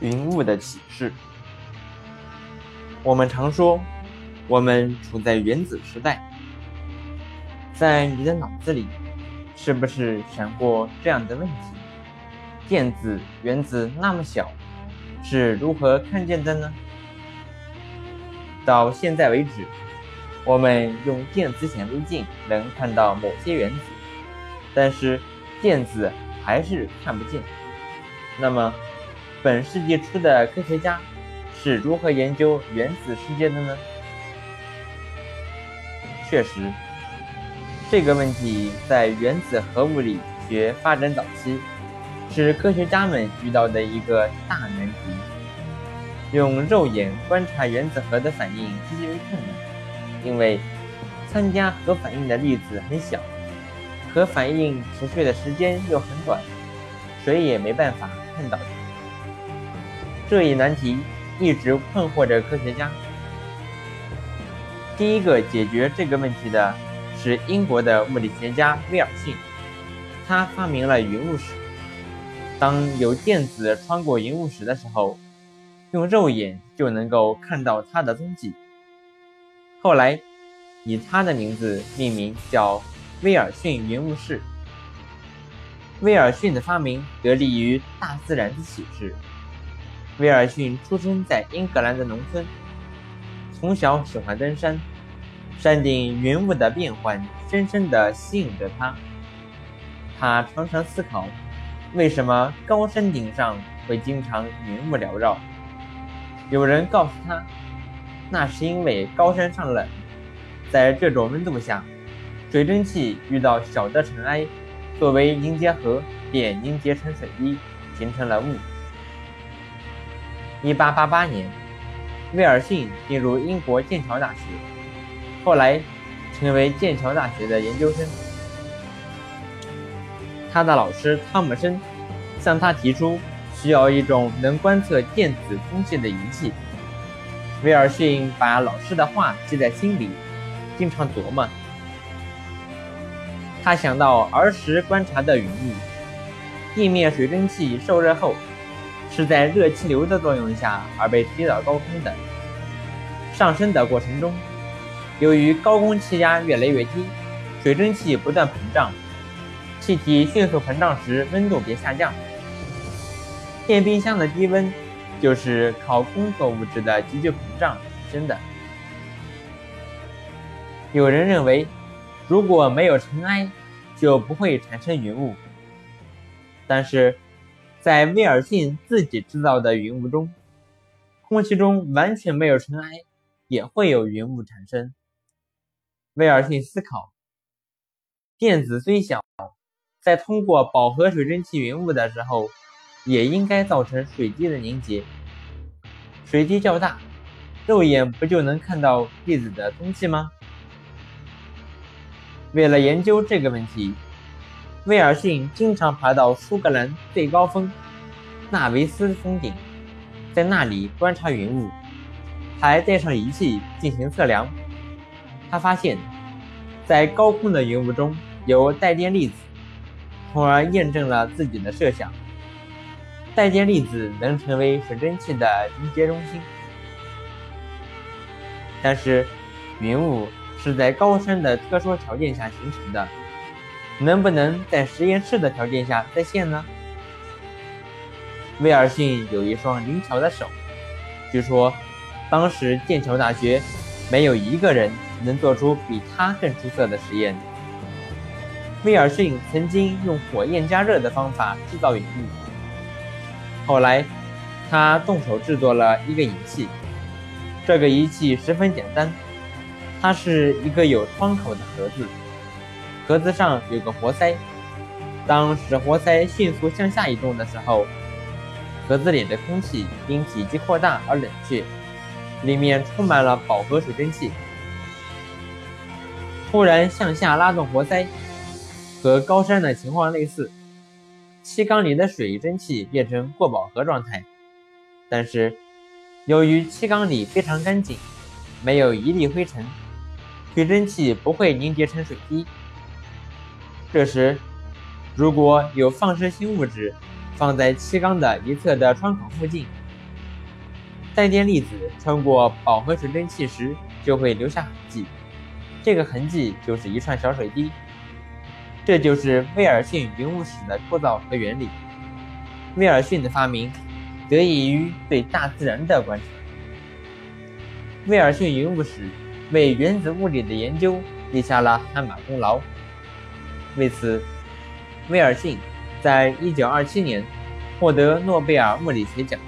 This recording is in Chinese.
云雾的启示。我们常说，我们处在原子时代。在你的脑子里，是不是闪过这样的问题？电子、原子那么小，是如何看见的呢？到现在为止，我们用电子显微镜能看到某些原子，但是电子还是看不见。那么，本世纪初的科学家是如何研究原子世界的呢？确实，这个问题在原子核物理学发展早期是科学家们遇到的一个大难题。用肉眼观察原子核的反应极为困难，因为参加核反应的粒子很小，核反应持续的时间又很短，谁也没办法。看到的这一难题一直困惑着科学家。第一个解决这个问题的是英国的物理学家威尔逊，他发明了云雾史。当有电子穿过云雾史的时候，用肉眼就能够看到它的踪迹。后来以他的名字命名，叫威尔逊云雾室。威尔逊的发明得力于大自然的启示。威尔逊出生在英格兰的农村，从小喜欢登山，山顶云雾的变幻深深地吸引着他。他常常思考，为什么高山顶上会经常云雾缭绕？有人告诉他，那是因为高山上冷，在这种温度下，水蒸气遇到小的尘埃。作为凝结核，便凝结成水滴，形成了雾。1888年，威尔逊进入英国剑桥大学，后来成为剑桥大学的研究生。他的老师汤姆森向他提出需要一种能观测电子通信的仪器。威尔逊把老师的话记在心里，经常琢磨。他想到儿时观察的云雾，地面水蒸气受热后，是在热气流的作用下而被推到高空的。上升的过程中，由于高空气压越来越低，水蒸气不断膨胀，气体迅速膨胀时温度便下降。电冰箱的低温就是靠工作物质的急剧膨胀产生的。有人认为。如果没有尘埃，就不会产生云雾。但是，在威尔逊自己制造的云雾中，空气中完全没有尘埃，也会有云雾产生。威尔逊思考：电子虽小，在通过饱和水蒸气云雾的时候，也应该造成水滴的凝结。水滴较大，肉眼不就能看到粒子的踪迹吗？为了研究这个问题，威尔逊经常爬到苏格兰最高峰纳维斯峰顶，在那里观察云雾，还带上仪器进行测量。他发现，在高空的云雾中有带电粒子，从而验证了自己的设想：带电粒子能成为水蒸气的凝结中心。但是，云雾。是在高山的特殊条件下形成的，能不能在实验室的条件下再现呢？威尔逊有一双灵巧的手，据说当时剑桥大学没有一个人能做出比他更出色的实验。威尔逊曾经用火焰加热的方法制造引力，后来他动手制作了一个仪器，这个仪器十分简单。它是一个有窗口的盒子，盒子上有个活塞。当使活塞迅速向下移动的时候，盒子里的空气因体积扩大而冷却，里面充满了饱和水蒸气。突然向下拉动活塞，和高山的情况类似，气缸里的水蒸气变成过饱和状态。但是，由于气缸里非常干净，没有一粒灰尘。水蒸气不会凝结成水滴。这时，如果有放射性物质放在气缸的一侧的窗口附近，带电粒子穿过饱和水蒸气时就会留下痕迹，这个痕迹就是一串小水滴。这就是威尔逊云雾史的构造和原理。威尔逊的发明得益于对大自然的观察。威尔逊云雾史为原子物理的研究立下了汗马功劳。为此，威尔逊在1927年获得诺贝尔物理学奖。